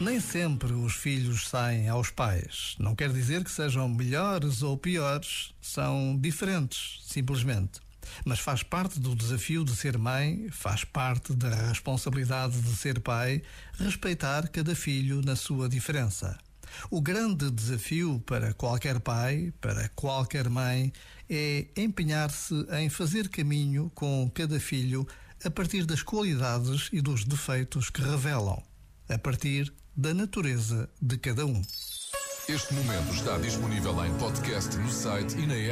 Nem sempre os filhos saem aos pais. Não quer dizer que sejam melhores ou piores, são diferentes, simplesmente. Mas faz parte do desafio de ser mãe, faz parte da responsabilidade de ser pai, respeitar cada filho na sua diferença. O grande desafio para qualquer pai, para qualquer mãe, é empenhar-se em fazer caminho com cada filho a partir das qualidades e dos defeitos que revelam, a partir da natureza de cada um. Este momento está disponível em podcast no site e na app.